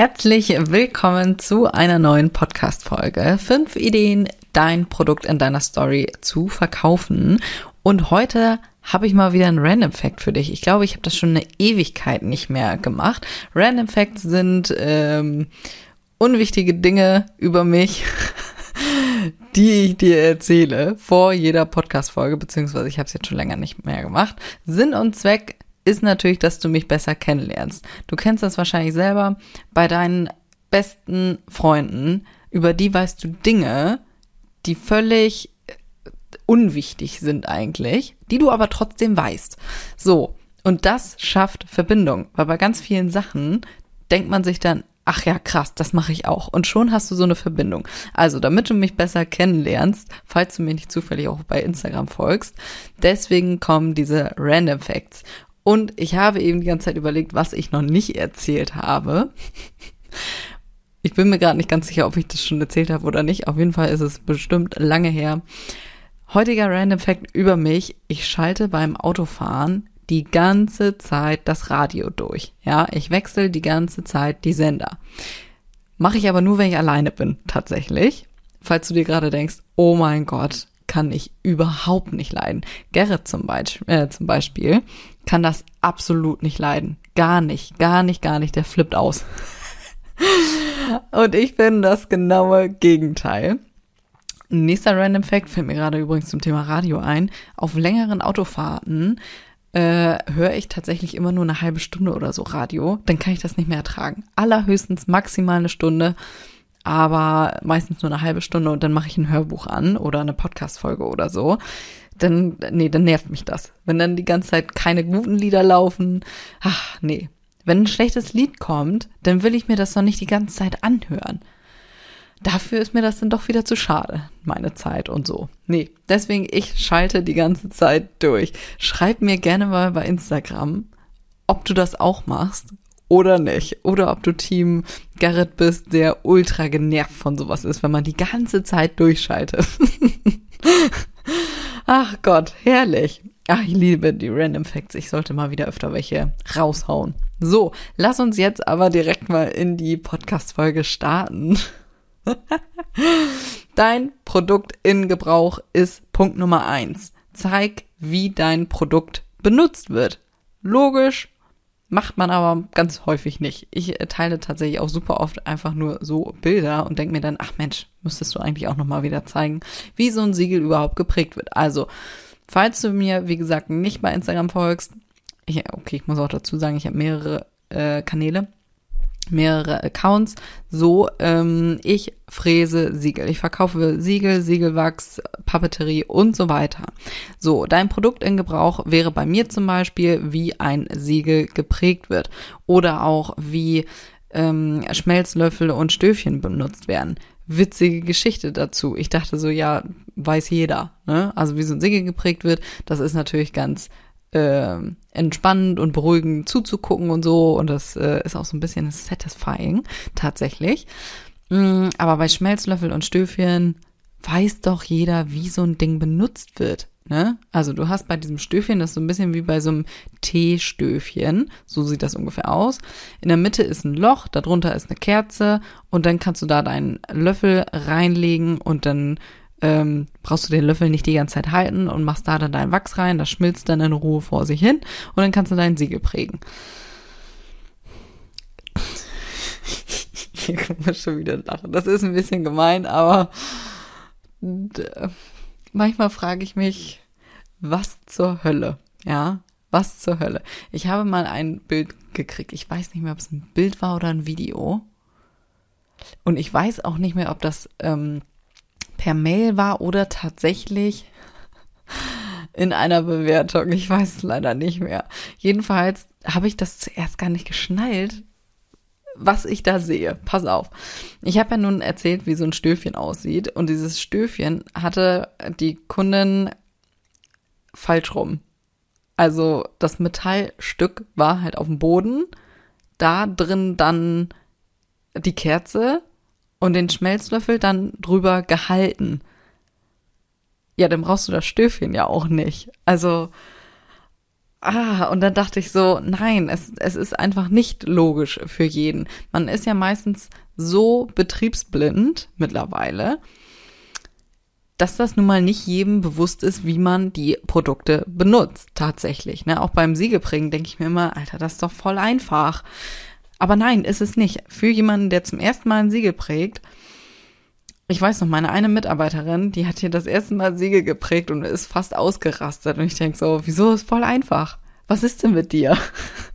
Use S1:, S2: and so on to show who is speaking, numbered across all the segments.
S1: Herzlich willkommen zu einer neuen Podcast-Folge. Fünf Ideen, dein Produkt in deiner Story zu verkaufen. Und heute habe ich mal wieder einen Random Fact für dich. Ich glaube, ich habe das schon eine Ewigkeit nicht mehr gemacht. Random Facts sind ähm, unwichtige Dinge über mich, die ich dir erzähle vor jeder Podcast-Folge, beziehungsweise ich habe es jetzt schon länger nicht mehr gemacht. Sinn und Zweck ist natürlich, dass du mich besser kennenlernst. Du kennst das wahrscheinlich selber bei deinen besten Freunden, über die weißt du Dinge, die völlig äh, unwichtig sind eigentlich, die du aber trotzdem weißt. So, und das schafft Verbindung, weil bei ganz vielen Sachen denkt man sich dann, ach ja, krass, das mache ich auch. Und schon hast du so eine Verbindung. Also, damit du mich besser kennenlernst, falls du mir nicht zufällig auch bei Instagram folgst, deswegen kommen diese Random Facts. Und ich habe eben die ganze Zeit überlegt, was ich noch nicht erzählt habe. Ich bin mir gerade nicht ganz sicher, ob ich das schon erzählt habe oder nicht. Auf jeden Fall ist es bestimmt lange her. Heutiger Random Fact über mich. Ich schalte beim Autofahren die ganze Zeit das Radio durch. Ja, ich wechsle die ganze Zeit die Sender. Mache ich aber nur, wenn ich alleine bin, tatsächlich. Falls du dir gerade denkst, oh mein Gott, kann ich überhaupt nicht leiden. Gerrit zum, Beisp äh, zum Beispiel kann das absolut nicht leiden. Gar nicht, gar nicht, gar nicht. Der flippt aus. Und ich bin das genaue Gegenteil. Nächster Random Fact fällt mir gerade übrigens zum Thema Radio ein. Auf längeren Autofahrten äh, höre ich tatsächlich immer nur eine halbe Stunde oder so Radio. Dann kann ich das nicht mehr ertragen. Allerhöchstens maximal eine Stunde aber meistens nur eine halbe Stunde und dann mache ich ein Hörbuch an oder eine Podcast-Folge oder so. Dann, nee, dann nervt mich das. Wenn dann die ganze Zeit keine guten Lieder laufen, ach, nee. Wenn ein schlechtes Lied kommt, dann will ich mir das doch nicht die ganze Zeit anhören. Dafür ist mir das dann doch wieder zu schade, meine Zeit und so. Nee, deswegen ich schalte die ganze Zeit durch. Schreib mir gerne mal bei Instagram, ob du das auch machst oder nicht. Oder ob du Team Garrett bist, der ultra genervt von sowas ist, wenn man die ganze Zeit durchschaltet. Ach Gott, herrlich. Ach, ich liebe die Random Facts. Ich sollte mal wieder öfter welche raushauen. So, lass uns jetzt aber direkt mal in die Podcast-Folge starten. Dein Produkt in Gebrauch ist Punkt Nummer eins. Zeig, wie dein Produkt benutzt wird. Logisch, Macht man aber ganz häufig nicht. Ich teile tatsächlich auch super oft einfach nur so Bilder und denke mir dann, ach Mensch, müsstest du eigentlich auch nochmal wieder zeigen, wie so ein Siegel überhaupt geprägt wird. Also, falls du mir, wie gesagt, nicht bei Instagram folgst, ich, okay, ich muss auch dazu sagen, ich habe mehrere äh, Kanäle mehrere Accounts. So, ähm, ich fräse Siegel. Ich verkaufe Siegel, Siegelwachs, Papeterie und so weiter. So, dein Produkt in Gebrauch wäre bei mir zum Beispiel, wie ein Siegel geprägt wird oder auch wie ähm, Schmelzlöffel und Stöfchen benutzt werden. Witzige Geschichte dazu. Ich dachte so, ja, weiß jeder. Ne? Also wie so ein Siegel geprägt wird, das ist natürlich ganz äh, entspannend und beruhigend zuzugucken und so. Und das äh, ist auch so ein bisschen satisfying tatsächlich. Mm, aber bei Schmelzlöffel und Stöfchen weiß doch jeder, wie so ein Ding benutzt wird. Ne? Also du hast bei diesem Stöfchen, das ist so ein bisschen wie bei so einem Teestöfchen, so sieht das ungefähr aus. In der Mitte ist ein Loch, darunter ist eine Kerze und dann kannst du da deinen Löffel reinlegen und dann ähm, brauchst du den Löffel nicht die ganze Zeit halten und machst da dann deinen Wachs rein, das schmilzt dann in Ruhe vor sich hin und dann kannst du dein Siegel prägen. Hier kann man schon wieder lachen. Das ist ein bisschen gemein, aber manchmal frage ich mich, was zur Hölle, ja? Was zur Hölle? Ich habe mal ein Bild gekriegt. Ich weiß nicht mehr, ob es ein Bild war oder ein Video. Und ich weiß auch nicht mehr, ob das ähm, per Mail war oder tatsächlich in einer Bewertung. Ich weiß es leider nicht mehr. Jedenfalls habe ich das zuerst gar nicht geschnallt, was ich da sehe. Pass auf. Ich habe ja nun erzählt, wie so ein Stöfchen aussieht. Und dieses Stöfchen hatte die Kundin falsch rum. Also das Metallstück war halt auf dem Boden. Da drin dann die Kerze und den Schmelzlöffel dann drüber gehalten. Ja, dann brauchst du das Stöfchen ja auch nicht. Also, ah, und dann dachte ich so, nein, es, es ist einfach nicht logisch für jeden. Man ist ja meistens so betriebsblind mittlerweile, dass das nun mal nicht jedem bewusst ist, wie man die Produkte benutzt, tatsächlich. Ne? Auch beim Siegelprägen denke ich mir immer, Alter, das ist doch voll einfach. Aber nein, ist es nicht. Für jemanden, der zum ersten Mal ein Siegel prägt, ich weiß noch, meine eine Mitarbeiterin, die hat hier das erste Mal Siegel geprägt und ist fast ausgerastet. Und ich denke so, wieso ist voll einfach? Was ist denn mit dir?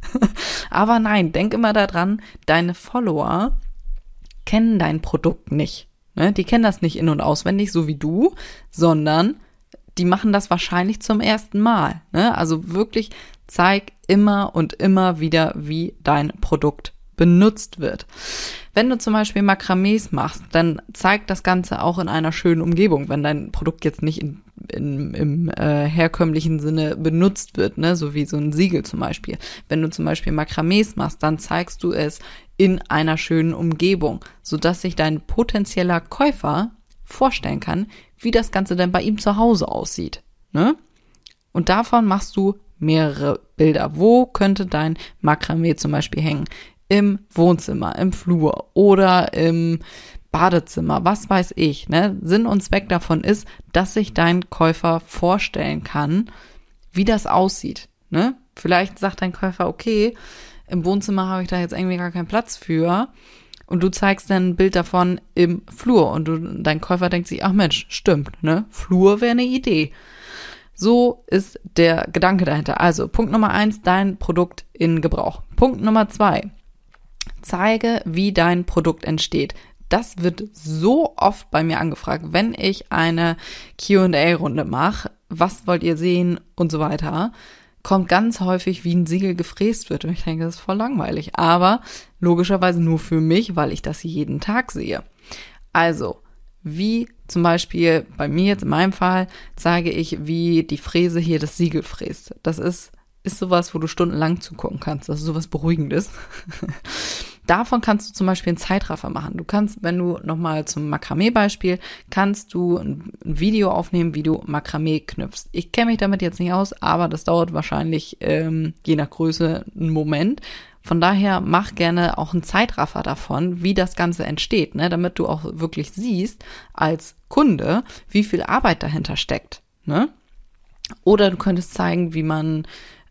S1: Aber nein, denk immer daran, deine Follower kennen dein Produkt nicht. Ne? Die kennen das nicht in- und auswendig, so wie du, sondern die machen das wahrscheinlich zum ersten Mal. Ne? Also wirklich zeig immer und immer wieder, wie dein Produkt benutzt wird. Wenn du zum Beispiel Makramees machst, dann zeigt das Ganze auch in einer schönen Umgebung, wenn dein Produkt jetzt nicht in, in, im äh, herkömmlichen Sinne benutzt wird, ne, so wie so ein Siegel zum Beispiel. Wenn du zum Beispiel Makramees machst, dann zeigst du es in einer schönen Umgebung, sodass sich dein potenzieller Käufer vorstellen kann, wie das Ganze denn bei ihm zu Hause aussieht. Ne? Und davon machst du mehrere Bilder. Wo könnte dein Makramee zum Beispiel hängen? Im Wohnzimmer, im Flur oder im Badezimmer, was weiß ich. Ne? Sinn und Zweck davon ist, dass sich dein Käufer vorstellen kann, wie das aussieht. Ne? Vielleicht sagt dein Käufer, okay, im Wohnzimmer habe ich da jetzt irgendwie gar keinen Platz für. Und du zeigst dann ein Bild davon im Flur und du, dein Käufer denkt sich, ach Mensch, stimmt, ne? Flur wäre eine Idee. So ist der Gedanke dahinter. Also Punkt Nummer eins, dein Produkt in Gebrauch. Punkt Nummer zwei, zeige, wie dein Produkt entsteht. Das wird so oft bei mir angefragt, wenn ich eine QA-Runde mache. Was wollt ihr sehen und so weiter kommt ganz häufig, wie ein Siegel gefräst wird. Und ich denke, das ist voll langweilig. Aber logischerweise nur für mich, weil ich das jeden Tag sehe. Also, wie zum Beispiel bei mir jetzt in meinem Fall zeige ich, wie die Fräse hier das Siegel fräst. Das ist, ist sowas, wo du stundenlang zugucken kannst. Das ist sowas Beruhigendes. Davon kannst du zum Beispiel einen Zeitraffer machen. Du kannst, wenn du nochmal zum Makramee-Beispiel, kannst du ein Video aufnehmen, wie du Makramee knüpfst. Ich kenne mich damit jetzt nicht aus, aber das dauert wahrscheinlich ähm, je nach Größe einen Moment. Von daher mach gerne auch einen Zeitraffer davon, wie das Ganze entsteht, ne? damit du auch wirklich siehst als Kunde, wie viel Arbeit dahinter steckt. Ne? Oder du könntest zeigen, wie man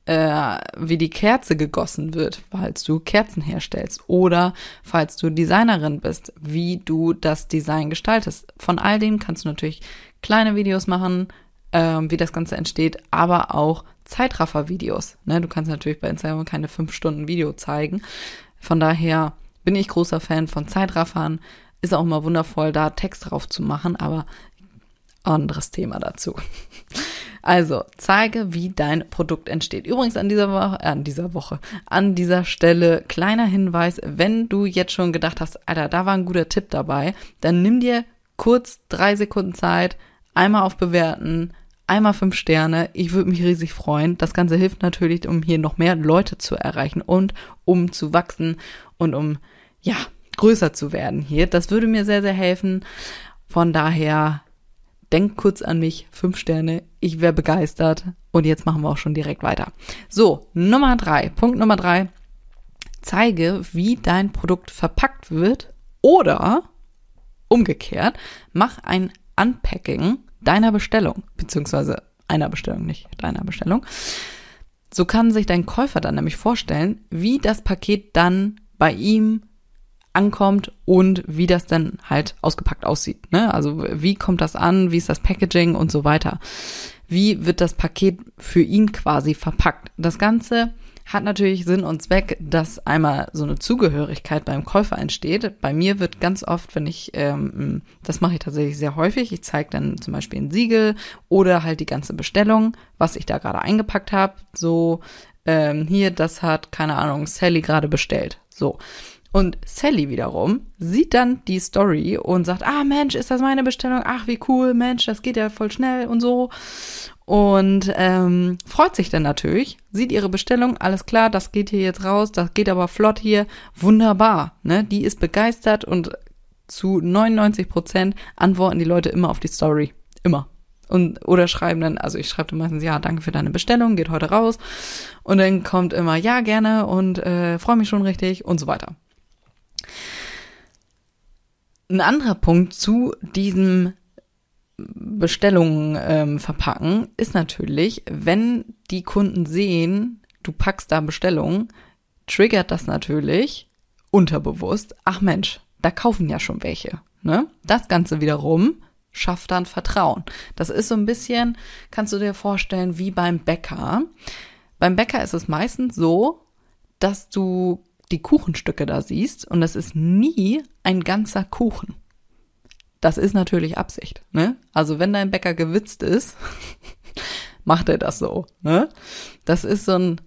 S1: äh, wie die Kerze gegossen wird, falls du Kerzen herstellst. Oder falls du Designerin bist, wie du das Design gestaltest. Von all dem kannst du natürlich kleine Videos machen, äh, wie das Ganze entsteht, aber auch Zeitraffer-Videos. Ne? Du kannst natürlich bei Instagram keine fünf Stunden Video zeigen. Von daher bin ich großer Fan von Zeitraffern. Ist auch immer wundervoll, da Text drauf zu machen, aber anderes Thema dazu. Also, zeige, wie dein Produkt entsteht. Übrigens an dieser Woche, äh, an dieser Woche, an dieser Stelle kleiner Hinweis, wenn du jetzt schon gedacht hast, Alter, da war ein guter Tipp dabei, dann nimm dir kurz drei Sekunden Zeit, einmal auf Bewerten, einmal fünf Sterne. Ich würde mich riesig freuen. Das Ganze hilft natürlich, um hier noch mehr Leute zu erreichen und um zu wachsen und um, ja, größer zu werden hier. Das würde mir sehr, sehr helfen. Von daher, denk kurz an mich. Fünf Sterne. Ich wäre begeistert. Und jetzt machen wir auch schon direkt weiter. So, Nummer drei. Punkt Nummer drei. Zeige, wie dein Produkt verpackt wird oder umgekehrt, mach ein Unpacking deiner Bestellung, beziehungsweise einer Bestellung, nicht deiner Bestellung. So kann sich dein Käufer dann nämlich vorstellen, wie das Paket dann bei ihm ankommt und wie das dann halt ausgepackt aussieht. Ne? Also wie kommt das an, wie ist das Packaging und so weiter. Wie wird das Paket für ihn quasi verpackt? Das Ganze hat natürlich Sinn und Zweck, dass einmal so eine Zugehörigkeit beim Käufer entsteht. Bei mir wird ganz oft, wenn ich, ähm, das mache ich tatsächlich sehr häufig, ich zeige dann zum Beispiel ein Siegel oder halt die ganze Bestellung, was ich da gerade eingepackt habe. So, ähm, hier, das hat, keine Ahnung, Sally gerade bestellt. So. Und Sally wiederum sieht dann die Story und sagt, ah Mensch, ist das meine Bestellung? Ach, wie cool, Mensch, das geht ja voll schnell und so. Und ähm, freut sich dann natürlich, sieht ihre Bestellung, alles klar, das geht hier jetzt raus, das geht aber flott hier, wunderbar. Ne? Die ist begeistert und zu 99 Prozent antworten die Leute immer auf die Story. Immer. Und, oder schreiben dann, also ich schreibe dann meistens, ja, danke für deine Bestellung, geht heute raus. Und dann kommt immer, ja, gerne und äh, freue mich schon richtig und so weiter. Ein anderer Punkt zu diesem Bestellungen ähm, verpacken ist natürlich, wenn die Kunden sehen, du packst da Bestellungen, triggert das natürlich unterbewusst, ach Mensch, da kaufen ja schon welche. Ne? Das Ganze wiederum schafft dann Vertrauen. Das ist so ein bisschen, kannst du dir vorstellen, wie beim Bäcker. Beim Bäcker ist es meistens so, dass du die Kuchenstücke da siehst und das ist nie ein ganzer Kuchen. Das ist natürlich Absicht. Ne? Also wenn dein Bäcker gewitzt ist, macht er das so. Ne? Das ist so ein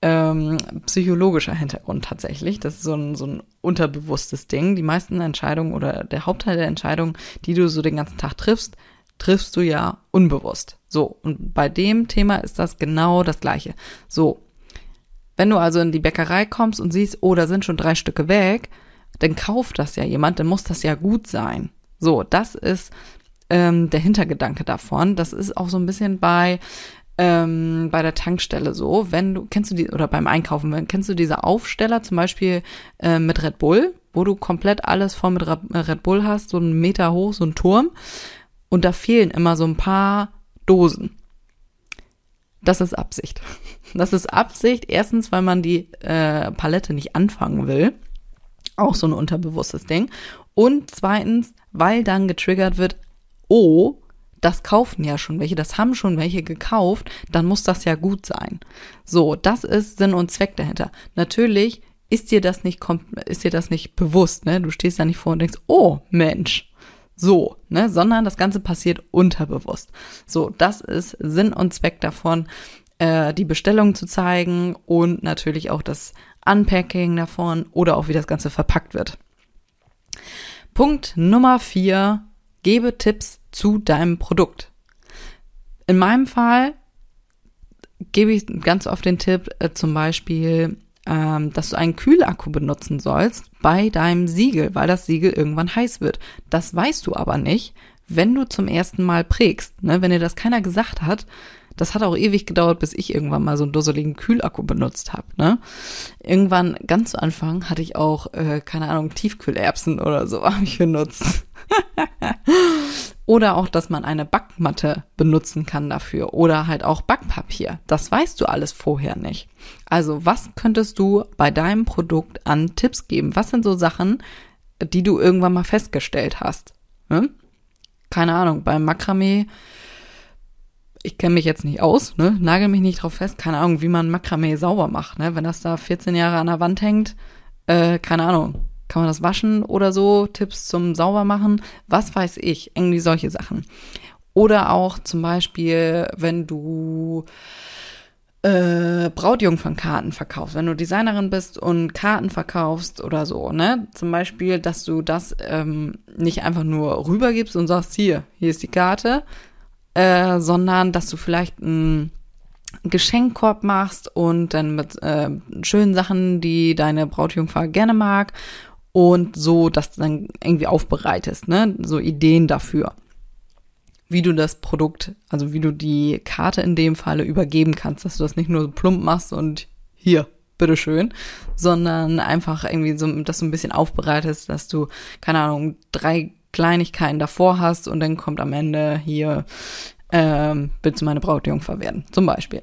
S1: ähm, psychologischer Hintergrund tatsächlich. Das ist so ein, so ein unterbewusstes Ding. Die meisten Entscheidungen oder der Hauptteil der Entscheidungen, die du so den ganzen Tag triffst, triffst du ja unbewusst. So, und bei dem Thema ist das genau das gleiche. So, wenn du also in die Bäckerei kommst und siehst, oh, da sind schon drei Stücke weg, dann kauft das ja jemand, dann muss das ja gut sein. So, das ist ähm, der Hintergedanke davon. Das ist auch so ein bisschen bei ähm, bei der Tankstelle so, wenn du, kennst du die, oder beim Einkaufen, wenn, kennst du diese Aufsteller zum Beispiel äh, mit Red Bull, wo du komplett alles voll mit äh, Red Bull hast, so einen Meter hoch, so ein Turm, und da fehlen immer so ein paar Dosen. Das ist Absicht. Das ist Absicht, erstens, weil man die äh, Palette nicht anfangen will. Auch so ein unterbewusstes Ding. Und zweitens, weil dann getriggert wird, oh, das kaufen ja schon welche, das haben schon welche gekauft, dann muss das ja gut sein. So, das ist Sinn und Zweck dahinter. Natürlich ist dir das nicht, ist dir das nicht bewusst, ne? Du stehst da nicht vor und denkst, oh Mensch, so, ne? Sondern das Ganze passiert unterbewusst. So, das ist Sinn und Zweck davon, äh, die Bestellung zu zeigen und natürlich auch das Unpacking davon oder auch wie das Ganze verpackt wird. Punkt Nummer vier, gebe Tipps zu deinem Produkt. In meinem Fall gebe ich ganz oft den Tipp, äh, zum Beispiel, ähm, dass du einen Kühlakku benutzen sollst bei deinem Siegel, weil das Siegel irgendwann heiß wird. Das weißt du aber nicht, wenn du zum ersten Mal prägst. Ne? Wenn dir das keiner gesagt hat, das hat auch ewig gedauert, bis ich irgendwann mal so einen dusseligen Kühlakku benutzt habe. Ne? Irgendwann, ganz zu Anfang, hatte ich auch, äh, keine Ahnung, Tiefkühlerbsen oder so habe ich benutzt. Oder auch, dass man eine Backmatte benutzen kann dafür oder halt auch Backpapier. Das weißt du alles vorher nicht. Also was könntest du bei deinem Produkt an Tipps geben? Was sind so Sachen, die du irgendwann mal festgestellt hast? Hm? Keine Ahnung, beim Makramee, ich kenne mich jetzt nicht aus, ne? nagel mich nicht drauf fest, keine Ahnung, wie man Makramee sauber macht. Ne? Wenn das da 14 Jahre an der Wand hängt, äh, keine Ahnung, kann man das waschen oder so? Tipps zum Saubermachen? Was weiß ich? Irgendwie solche Sachen. Oder auch zum Beispiel, wenn du äh, Brautjungfernkarten verkaufst, wenn du Designerin bist und Karten verkaufst oder so, ne? Zum Beispiel, dass du das ähm, nicht einfach nur rübergibst und sagst, hier, hier ist die Karte, äh, sondern dass du vielleicht ein Geschenkkorb machst und dann mit äh, schönen Sachen, die deine Brautjungfer gerne mag und so das dann irgendwie aufbereitest, ne? So Ideen dafür. Wie du das Produkt, also wie du die Karte in dem Falle übergeben kannst, dass du das nicht nur so plump machst und hier, bitteschön, sondern einfach irgendwie so, dass du ein bisschen aufbereitest, dass du, keine Ahnung, drei Kleinigkeiten davor hast und dann kommt am Ende hier, ähm, willst du meine Brautjungfer werden, zum Beispiel.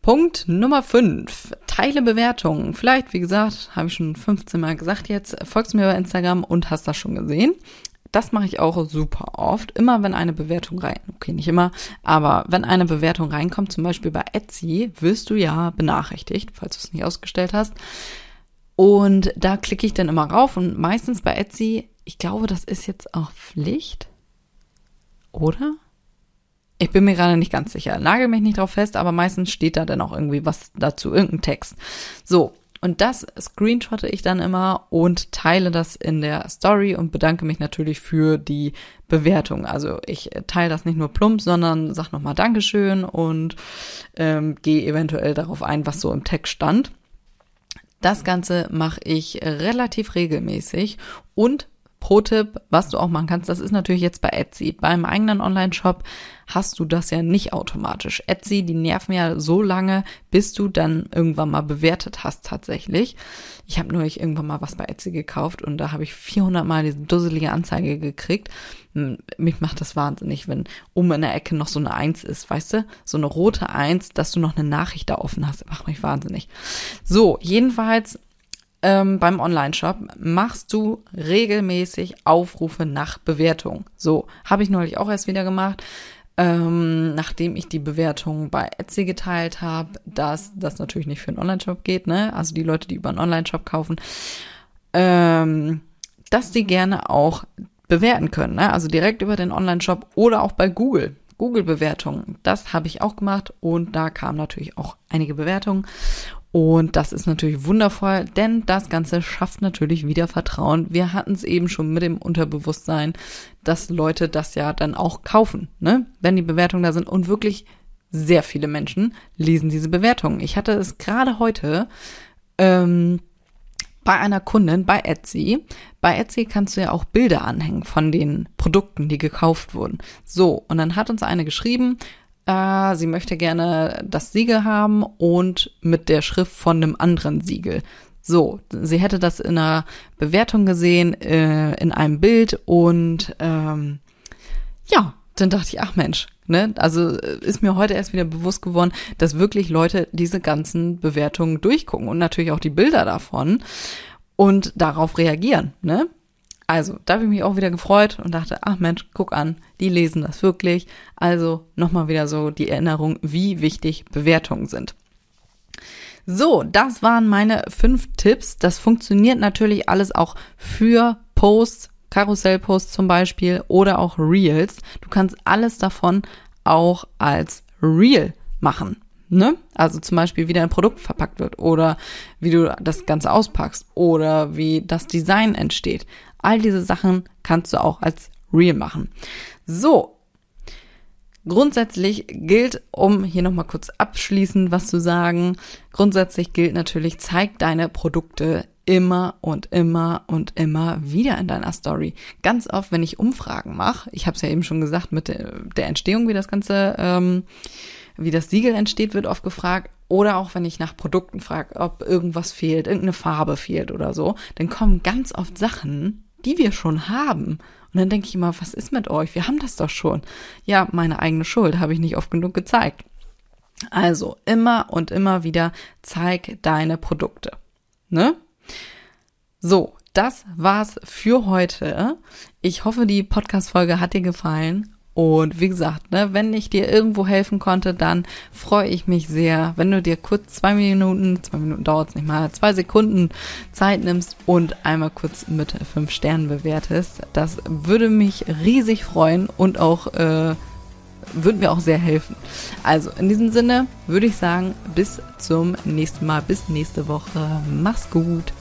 S1: Punkt Nummer 5. Teile Bewertungen. Vielleicht, wie gesagt, habe ich schon 15 Mal gesagt jetzt, folgst mir bei Instagram und hast das schon gesehen. Das mache ich auch super oft. Immer wenn eine Bewertung rein, okay, nicht immer, aber wenn eine Bewertung reinkommt, zum Beispiel bei Etsy, wirst du ja benachrichtigt, falls du es nicht ausgestellt hast. Und da klicke ich dann immer rauf und meistens bei Etsy, ich glaube, das ist jetzt auch Pflicht. Oder? Ich bin mir gerade nicht ganz sicher. Nagel mich nicht drauf fest, aber meistens steht da dann auch irgendwie was dazu, irgendein Text. So. Und das screenshotte ich dann immer und teile das in der Story und bedanke mich natürlich für die Bewertung. Also ich teile das nicht nur plump, sondern sag nochmal Dankeschön und ähm, gehe eventuell darauf ein, was so im Text stand. Das Ganze mache ich relativ regelmäßig und Pro-Tipp, was du auch machen kannst, das ist natürlich jetzt bei Etsy. Beim eigenen Online-Shop hast du das ja nicht automatisch. Etsy, die nerven ja so lange, bis du dann irgendwann mal bewertet hast tatsächlich. Ich habe neulich irgendwann mal was bei Etsy gekauft und da habe ich 400 Mal diese dusselige Anzeige gekriegt. Mich macht das wahnsinnig, wenn oben in der Ecke noch so eine Eins ist, weißt du? So eine rote Eins, dass du noch eine Nachricht da offen hast. Macht mich wahnsinnig. So, jedenfalls ähm, beim Online-Shop machst du regelmäßig Aufrufe nach Bewertung. So, habe ich neulich auch erst wieder gemacht, ähm, nachdem ich die Bewertung bei Etsy geteilt habe, dass das natürlich nicht für einen Online-Shop geht, ne? Also die Leute, die über einen Online-Shop kaufen, ähm, dass die gerne auch bewerten können, ne? Also direkt über den Online-Shop oder auch bei Google. Google-Bewertungen, das habe ich auch gemacht und da kamen natürlich auch einige Bewertungen. Und das ist natürlich wundervoll, denn das Ganze schafft natürlich wieder Vertrauen. Wir hatten es eben schon mit dem Unterbewusstsein, dass Leute das ja dann auch kaufen, ne? wenn die Bewertungen da sind. Und wirklich sehr viele Menschen lesen diese Bewertungen. Ich hatte es gerade heute ähm, bei einer Kundin bei Etsy. Bei Etsy kannst du ja auch Bilder anhängen von den Produkten, die gekauft wurden. So, und dann hat uns eine geschrieben, äh, sie möchte gerne das Siegel haben und mit der Schrift von einem anderen Siegel. So, sie hätte das in einer Bewertung gesehen, äh, in einem Bild und ähm, ja, dann dachte ich, ach Mensch, ne? Also äh, ist mir heute erst wieder bewusst geworden, dass wirklich Leute diese ganzen Bewertungen durchgucken und natürlich auch die Bilder davon und darauf reagieren, ne? Also, da habe ich mich auch wieder gefreut und dachte, ach Mensch, guck an, die lesen das wirklich. Also nochmal wieder so die Erinnerung, wie wichtig Bewertungen sind. So, das waren meine fünf Tipps. Das funktioniert natürlich alles auch für Posts, Karussellposts zum Beispiel oder auch Reels. Du kannst alles davon auch als Reel machen. Ne? Also zum Beispiel, wie dein Produkt verpackt wird oder wie du das Ganze auspackst oder wie das Design entsteht. All diese Sachen kannst du auch als Reel machen. So. Grundsätzlich gilt, um hier nochmal kurz abschließend was zu sagen, grundsätzlich gilt natürlich, zeig deine Produkte immer und immer und immer wieder in deiner Story. Ganz oft, wenn ich Umfragen mache, ich habe es ja eben schon gesagt mit der, der Entstehung, wie das Ganze, ähm, wie das Siegel entsteht, wird oft gefragt. Oder auch wenn ich nach Produkten frage, ob irgendwas fehlt, irgendeine Farbe fehlt oder so, dann kommen ganz oft Sachen, die wir schon haben. Und dann denke ich immer, was ist mit euch? Wir haben das doch schon. Ja, meine eigene Schuld habe ich nicht oft genug gezeigt. Also immer und immer wieder zeig deine Produkte. Ne? So, das war's für heute. Ich hoffe, die Podcast-Folge hat dir gefallen und wie gesagt, ne, wenn ich dir irgendwo helfen konnte, dann freue ich mich sehr, wenn du dir kurz zwei Minuten, zwei Minuten dauert es nicht mal, zwei Sekunden Zeit nimmst und einmal kurz mit fünf Sternen bewertest. Das würde mich riesig freuen und auch äh, würde mir auch sehr helfen. Also in diesem Sinne würde ich sagen, bis zum nächsten Mal, bis nächste Woche. Mach's gut.